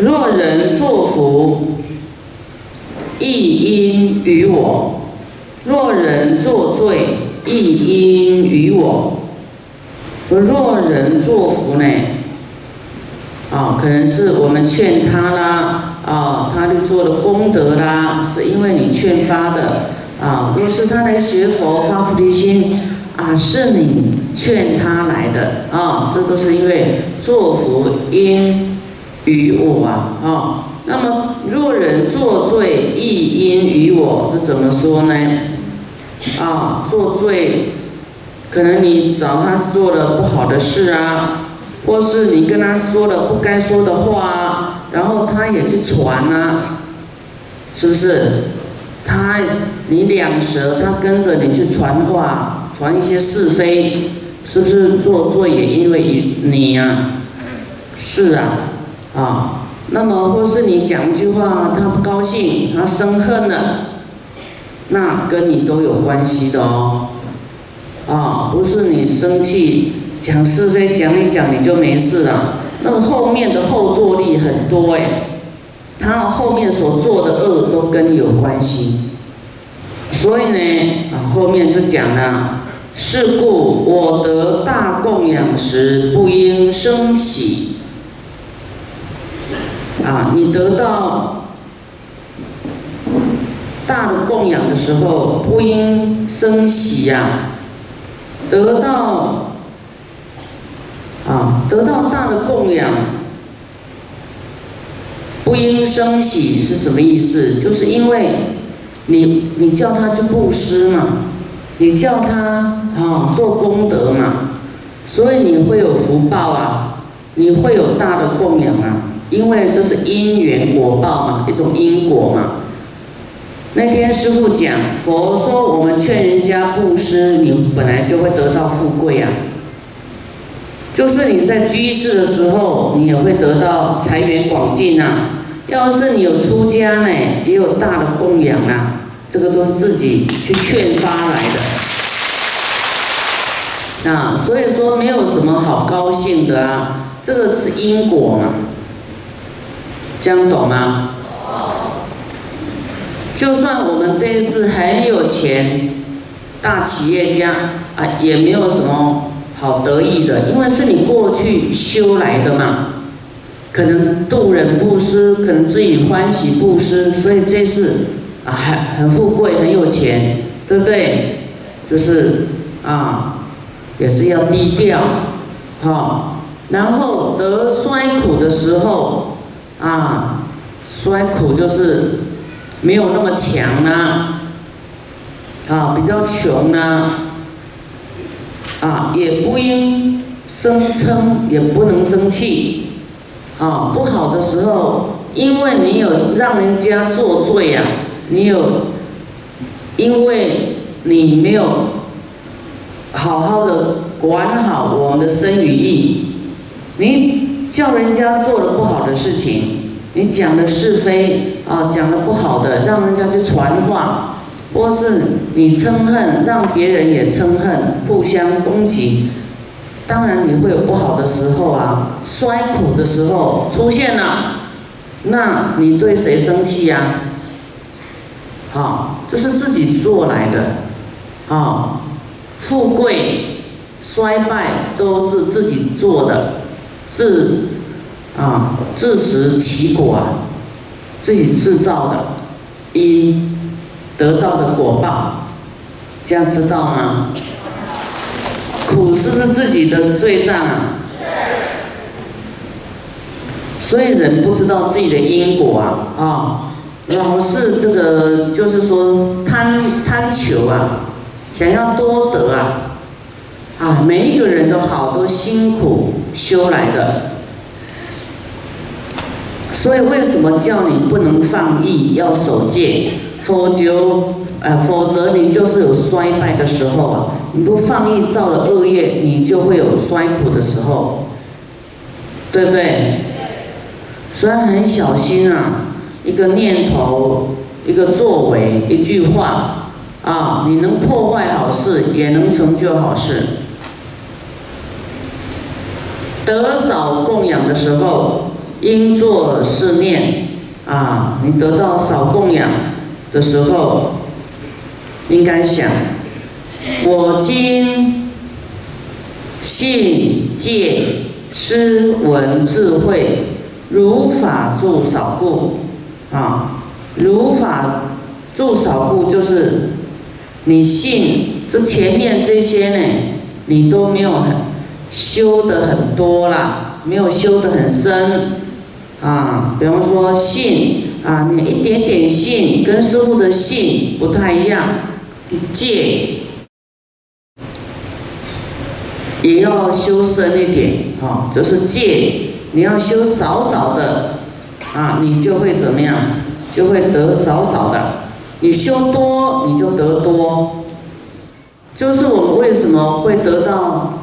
若人作福，亦因于我；若人作罪，亦因于我。若人作福呢？啊，可能是我们劝他啦，啊，他就做了功德啦，是因为你劝发的。啊，若是他来学佛发菩提心，啊，是你劝他来的。啊，这都是因为作福因于我啊。啊，那么若人作罪，亦因于我，这怎么说呢？啊，作罪，可能你找他做了不好的事啊。或是你跟他说了不该说的话啊，然后他也去传啊，是不是？他你两舌，他跟着你去传话，传一些是非，是不是做罪也因为你呀？是啊，啊，那么或是你讲一句话，他不高兴，他生恨了，那跟你都有关系的哦，啊，不是你生气。讲是非讲一讲你就没事了，那个后面的后坐力很多哎，他后面所做的恶都跟你有关系，所以呢啊后面就讲了，是故我得大供养时不应生喜，啊你得到大的供养的时候不应生喜呀，得到。啊，得到大的供养，不应生喜是什么意思？就是因为你你叫他去布施嘛，你叫他啊做功德嘛，所以你会有福报啊，你会有大的供养啊，因为这是因缘果报嘛，一种因果嘛。那天师傅讲，佛说我们劝人家布施，你本来就会得到富贵啊。就是你在居士的时候，你也会得到财源广进呐。要是你有出家呢，也有大的供养啊，这个都是自己去劝发来的。啊，所以说没有什么好高兴的啊，这个是因果嘛，这样懂吗？就算我们这一次很有钱，大企业家啊，也没有什么。好得意的，因为是你过去修来的嘛，可能度人布施，可能自己欢喜布施，所以这次啊很很富贵，很有钱，对不对？就是啊，也是要低调，好，然后得衰苦的时候啊，衰苦就是没有那么强啊，啊，比较穷啊。啊，也不应生嗔，也不能生气。啊，不好的时候，因为你有让人家作罪呀，你有，因为你没有好好的管好我们的身与意，你叫人家做了不好的事情，你讲的是非啊，讲的不好的，让人家去传话。或是你嗔恨，让别人也嗔恨，互相攻击，当然你会有不好的时候啊，衰苦的时候出现了，那你对谁生气呀？好，就是自己做来的，啊，富贵衰败都是自己做的，自啊自食其果啊，自己制造的因。得到的果报，这样知道吗？苦是不是自己的罪障啊？所以人不知道自己的因果啊，啊，老是这个就是说贪贪求啊，想要多得啊，啊，每一个人都好多辛苦修来的，所以为什么叫你不能放逸，要守戒？否则，呃，否则你就是有衰败的时候啊！你不放逸造了恶业，你就会有衰苦的时候，对不对？所以很小心啊，一个念头，一个作为，一句话，啊，你能破坏好事，也能成就好事。得少供养的时候，应作是念。啊，你得到少供养的时候，应该想，我今信戒施闻智慧，如法住少故啊，如法住少故就是你信，这前面这些呢，你都没有修的很多啦。没有修的很深，啊，比方说信啊，你一点点信跟师傅的信不太一样，戒也要修深一点，啊，就是戒你要修少少的，啊，你就会怎么样，就会得少少的，你修多你就得多，就是我们为什么会得到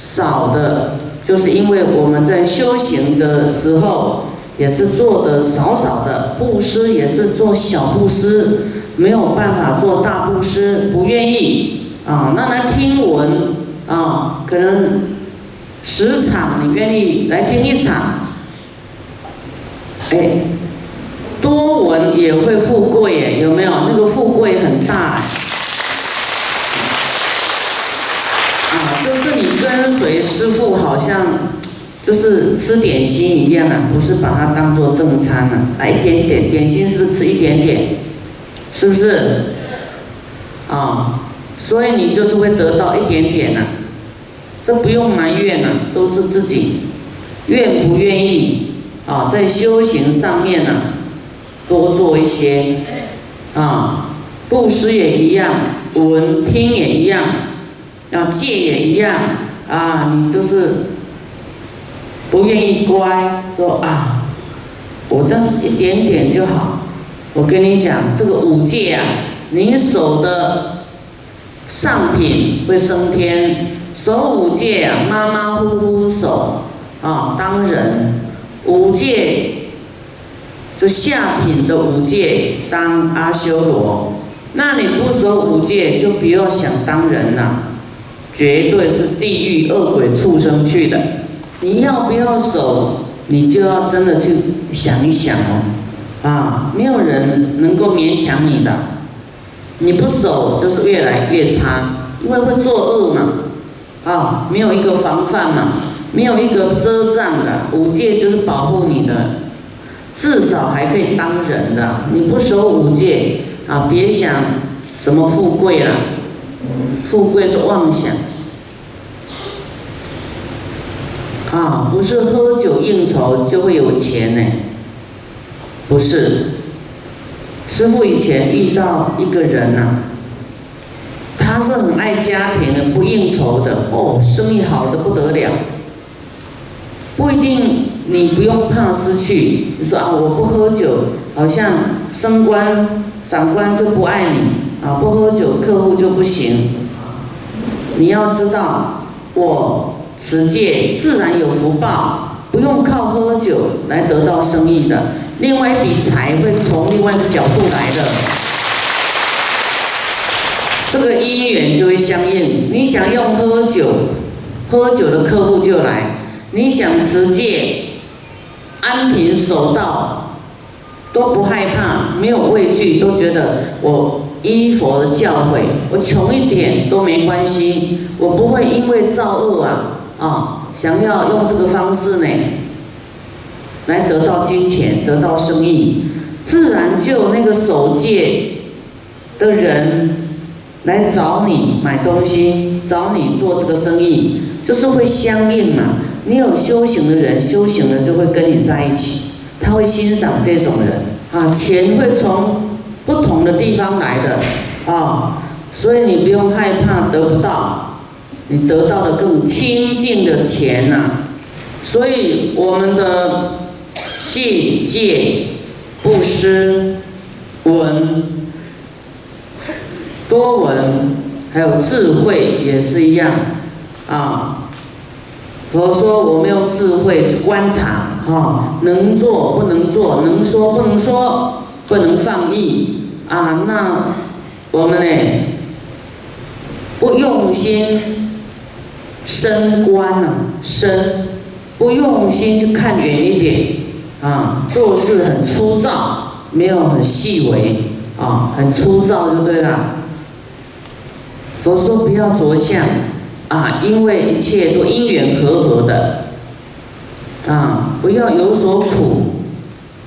少的？就是因为我们在修行的时候，也是做的少少的布施，也是做小布施，没有办法做大布施，不愿意啊。那来听闻啊，可能十场你愿意来听一场，哎，多闻也会富贵哎，有没有？那个富贵很大。就是你跟随师傅，好像就是吃点心一样啊，不是把它当做正餐啊，来一点点点心，是不是吃一点点？是不是？啊，所以你就是会得到一点点呐，这不用埋怨呐，都是自己愿不愿意啊，在修行上面呢，多做一些啊，布施也一样，闻听也一样。要戒也一样啊，你就是不愿意乖，说啊，我这样一点点就好。我跟你讲，这个五戒啊，你守的上品会升天，守五戒啊，马马虎虎守啊，当人五戒就下品的五戒当阿修罗，那你不守五戒，就不要想当人了。绝对是地狱恶鬼畜生去的，你要不要守？你就要真的去想一想哦，啊，没有人能够勉强你的，你不守就是越来越差，因为会作恶嘛，啊，没有一个防范嘛，没有一个遮障的，五戒就是保护你的，至少还可以当人的，你不守五戒啊，别想什么富贵了。富贵是妄想，啊，不是喝酒应酬就会有钱呢，不是。师傅以前遇到一个人呐，他是很爱家庭的，不应酬的，哦，生意好的不得了。不一定，你不用怕失去。你说啊，我不喝酒，好像升官长官就不爱你啊，不喝酒客户就不行。你要知道，我持戒自然有福报，不用靠喝酒来得到生意的。另外一笔财会从另外一个角度来的，这个因缘就会相应。你想用喝酒，喝酒的客户就来；你想持戒，安贫守道，都不害怕，没有畏惧，都觉得我。依佛的教诲，我穷一点都没关系，我不会因为造恶啊啊，想要用这个方式呢，来得到金钱，得到生意，自然就那个守戒的人来找你买东西，找你做这个生意，就是会相应嘛。你有修行的人，修行的就会跟你在一起，他会欣赏这种人啊，钱会从。不同的地方来的啊，所以你不用害怕得不到，你得到的更清净的钱呐。所以我们的信戒布施闻多闻，还有智慧也是一样啊。佛说我们用智慧去观察哈，能做不能做，能说不能说，不能放逸。啊，那我们呢？不用心升官啊，升不用心去看远一点啊，做事很粗糙，没有很细微，啊，很粗糙就对了。佛说不要着相，啊，因为一切都因缘和合的，啊，不要有所苦，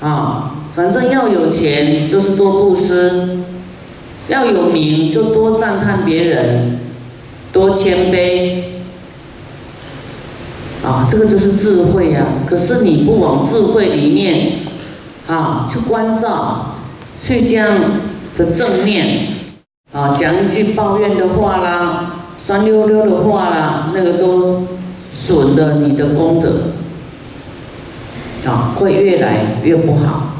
啊，反正要有钱就是多布施，要有名就多赞叹别人，多谦卑，啊，这个就是智慧呀。可是你不往智慧里面，啊，去关照，去这样的正念。啊，讲一句抱怨的话啦，酸溜溜的话啦，那个都损了你的功德，啊，会越来越不好，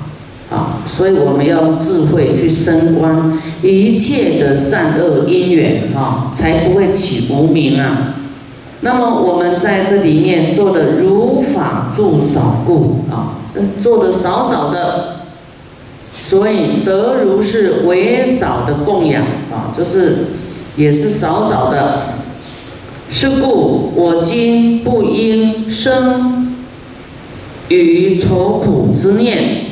啊，所以我们要智慧去升观一切的善恶因缘，啊，才不会起无名啊。那么我们在这里面做的如法住少故，啊，做的少少的。所以得如是为少的供养啊，就是也是少少的。是故我今不应生于愁苦之念。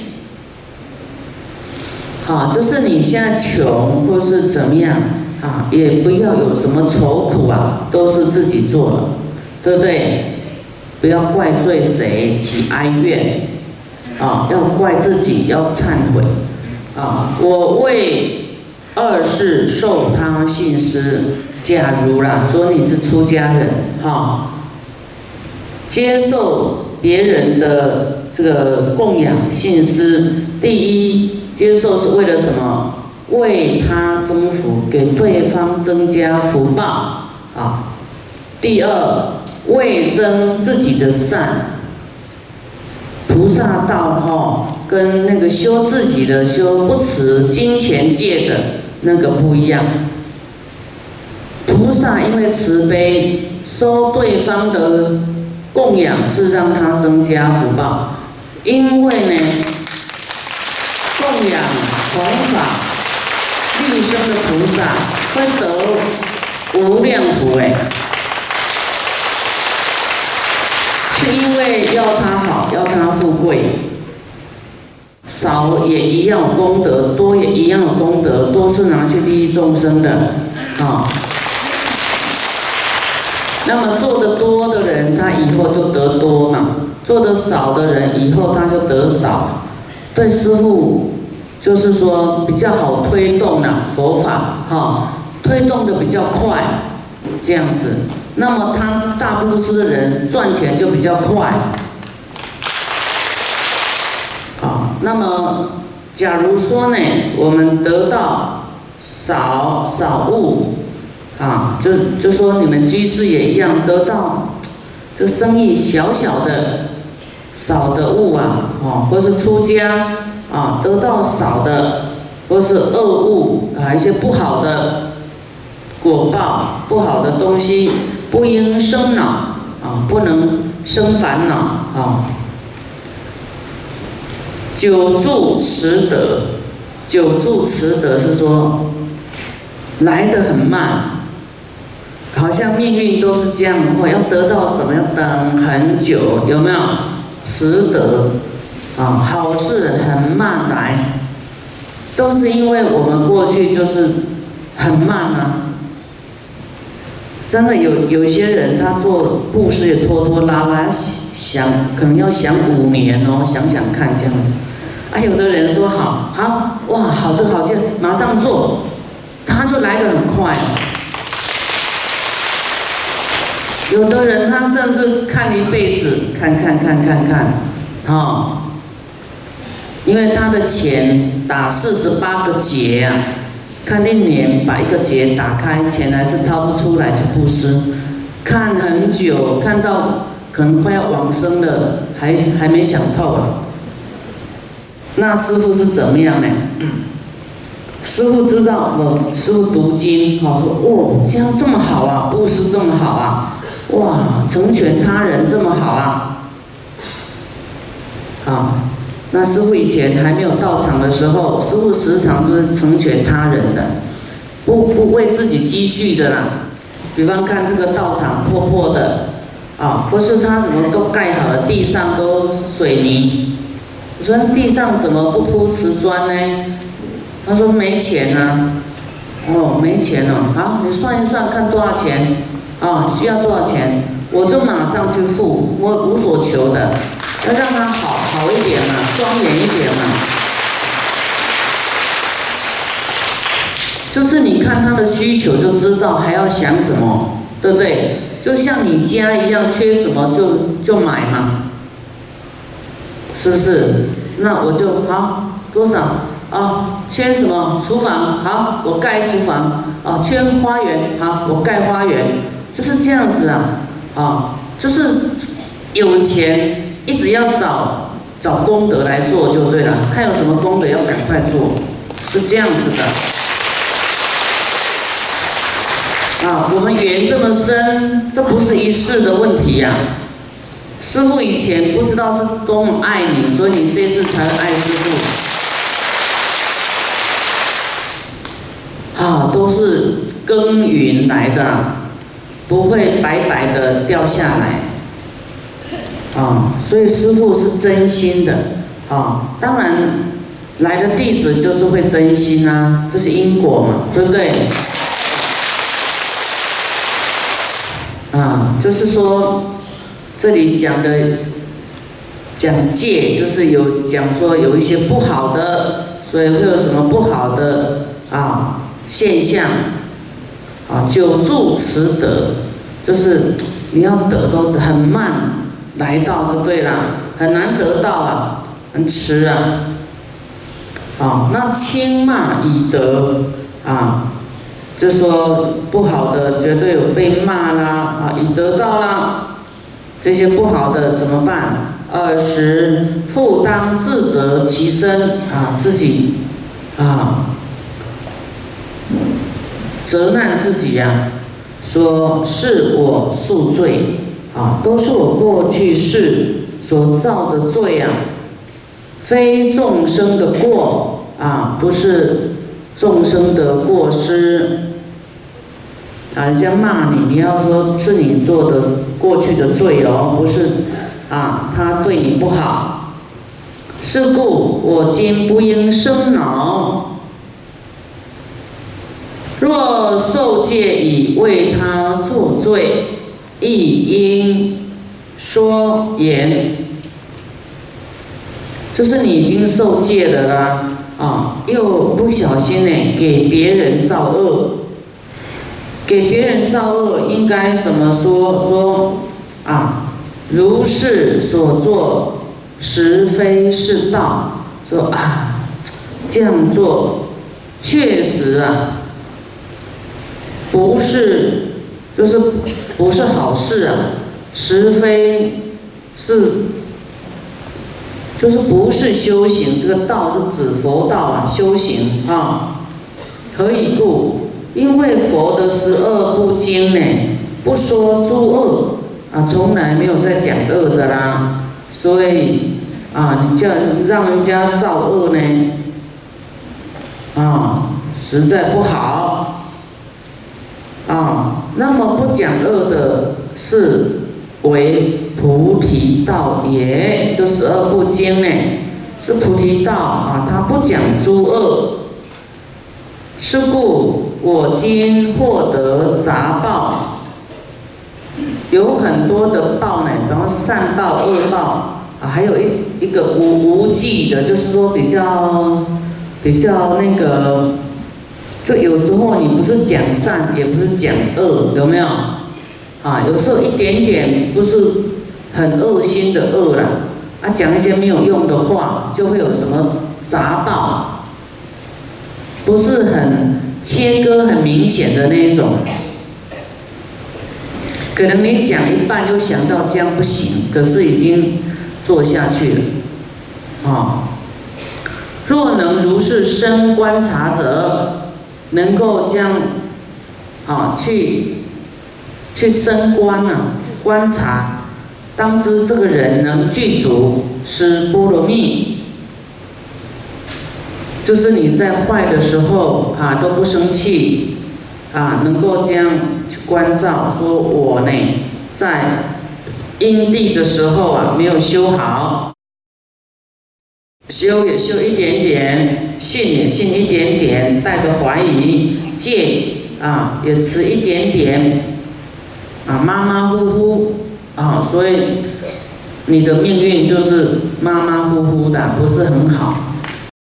好，就是你现在穷或是怎么样啊，也不要有什么愁苦啊，都是自己做的，对不对？不要怪罪谁起哀怨啊，要怪自己，要忏悔。啊，我为二世受他信施，假如啦，说你是出家人，哈，接受别人的这个供养信施，第一接受是为了什么？为他增福，给对方增加福报啊。第二，为增自己的善。菩萨道哈，跟那个修自己的修不持金钱界的那个不一样。菩萨因为慈悲，收对方的供养是让他增加福报。因为呢，供养弘法利生的菩萨会得无量福哎。是因为要他好，要他富贵，少也一样有功德，多也一样有功德，都是拿去利益众生的，啊。那么做的多的人，他以后就得多嘛；做的少的人，以后他就得少。对师傅，就是说比较好推动的佛法，哈，推动的比较快，这样子。那么他大布施的人赚钱就比较快，啊，那么假如说呢，我们得到少少物，啊，就就说你们居士也一样得到，这生意小小的少的物啊，哦，或是出家啊，得到少的，或是恶物啊，一些不好的果报，不好的东西。不应生恼啊，不能生烦恼啊。久住持得，久住持得是说来得很慢，好像命运都是这样，或要得到什么要等很久，有没有？持得啊，好事很慢来，都是因为我们过去就是很慢啊。真的有有些人，他做布施也拖拖拉拉，想可能要想五年哦，想想看这样子。啊，有的人说好，好哇，好就好就马上做，他就来得很快。有的人他甚至看一辈子，看看看看看，啊，因为他的钱打四十八个结啊。看一年把一个结打开，钱还是掏不出来就布施。看很久，看到可能快要往生了，还还没想透啊。那师傅是怎么样呢？师傅知道，我师傅读经，好说，哦，这样这么好啊，布施这么好啊，哇，成全他人这么好啊，啊。那师傅以前还没有到场的时候，师傅时常都是成全他人的，不不为自己积蓄的啦。比方看这个道场破破的，啊，不是他怎么都盖好了，地上都是水泥，我说地上怎么不铺瓷砖呢？他说没钱啊。哦，没钱了。好，你算一算，看多少钱啊？需要多少钱？我就马上去付，我无所求的，要让他好好一点嘛，庄严一点嘛。就是你看他的需求就知道还要想什么，对不对？就像你家一样，缺什么就就买嘛，是不是？那我就好多少啊？缺什么？厨房好，我盖厨房啊。缺花园好，我盖花园，就是这样子啊。啊，就是有钱，一直要找找功德来做就对了。看有什么功德要赶快做，是这样子的。啊，我们缘这么深，这不是一世的问题呀。师傅以前不知道是多么爱你，所以你这次才会爱师傅。啊，都是耕耘来的，不会白白的掉下来。啊，所以师傅是真心的。啊，当然来的弟子就是会真心啊，这是因果嘛，对不对？啊，就是说，这里讲的讲戒，就是有讲说有一些不好的，所以会有什么不好的啊现象啊，久住持得，就是你要得都很慢来到就对了，很难得到啊，很迟啊，啊，那轻骂以得啊。就说不好的绝对有被骂啦啊，已得到啦，这些不好的怎么办？二十负担自责其身啊，自己啊责难自己呀，说是我宿罪啊，都是我过去世所造的罪啊，非众生的过啊，不是众生的过失。啊，人家骂你，你要说是你做的过去的罪哦，不是啊，他对你不好。是故我今不应生恼。若受戒以为他作罪，亦应说言。就是你已经受戒了啦，啊，又不小心呢，给别人造恶。给别人造恶应该怎么说？说啊，如是所作，实非是道。说啊，这样做确实啊，不是，就是不是好事啊，实非是，就是不是修行。这个道是指佛道啊，修行啊，何以故？因为佛的十二部经呢，不说诸恶啊，从来没有在讲恶的啦，所以啊，你叫让人家造恶呢，啊，实在不好啊。那么不讲恶的是为菩提道也，就十二部经呢，是菩提道啊，他不讲诸恶，是故。我今获得杂报，有很多的报呢，然后善报、恶报啊，还有一一个无无忌的，就是说比较比较那个，就有时候你不是讲善，也不是讲恶，有没有？啊，有时候一点点不是很恶心的恶了，啊，讲一些没有用的话，就会有什么杂报，不是很。切割很明显的那一种，可能你讲一半又想到这样不行，可是已经做下去了，啊！若能如是深观察者，能够将啊去去升观啊观察，当知这个人能具足是波罗蜜。就是你在坏的时候啊都不生气啊，能够这样去关照，说我呢在因地的时候啊没有修好。修也修一点点，信也信一点点，带着怀疑，戒啊也持一点点，啊马马虎虎啊，所以你的命运就是马马虎虎的，不是很好。